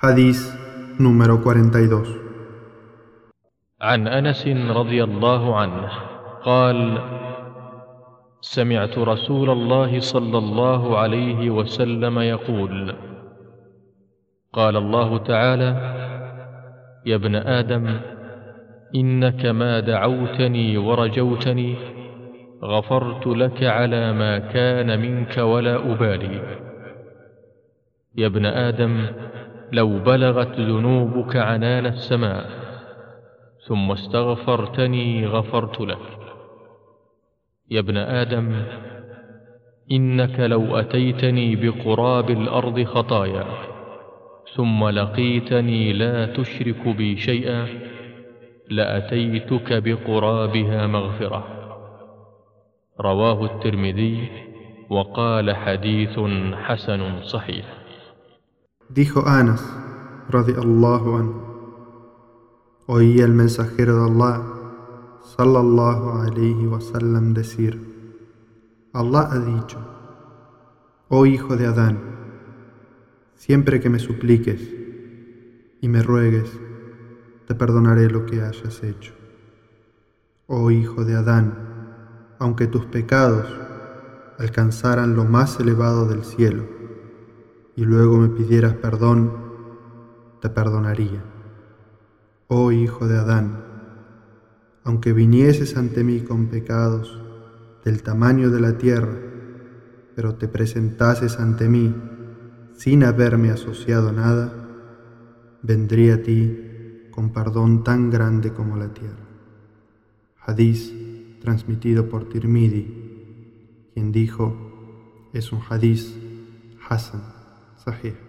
Hadís número 42 عن أنس رضي الله عنه قال سمعت رسول الله صلى الله عليه وسلم يقول قال الله تعالى يا ابن آدم إنك ما دعوتني ورجوتني غفرت لك على ما كان منك ولا أبالي. يا ابن آدم لو بلغت ذنوبك عنان السماء ثم استغفرتني غفرت لك. يا ابن آدم إنك لو أتيتني بقراب الأرض خطايا ثم لقيتني لا تشرك بي شيئا لأتيتك بقرابها مغفرة. رواه الترمذي وقال حديث حسن صحيح. Dijo Anas, radiallahu anhu, oí al mensajero de Allah, sallallahu alayhi wasallam, decir, Allah ha dicho, oh hijo de Adán, siempre que me supliques y me ruegues, te perdonaré lo que hayas hecho. Oh hijo de Adán, aunque tus pecados alcanzaran lo más elevado del cielo y luego me pidieras perdón, te perdonaría. Oh hijo de Adán, aunque vinieses ante mí con pecados del tamaño de la tierra, pero te presentases ante mí sin haberme asociado nada, vendría a ti con perdón tan grande como la tierra. Hadís transmitido por Tirmidhi, quien dijo, es un hadís Hassan, صحيح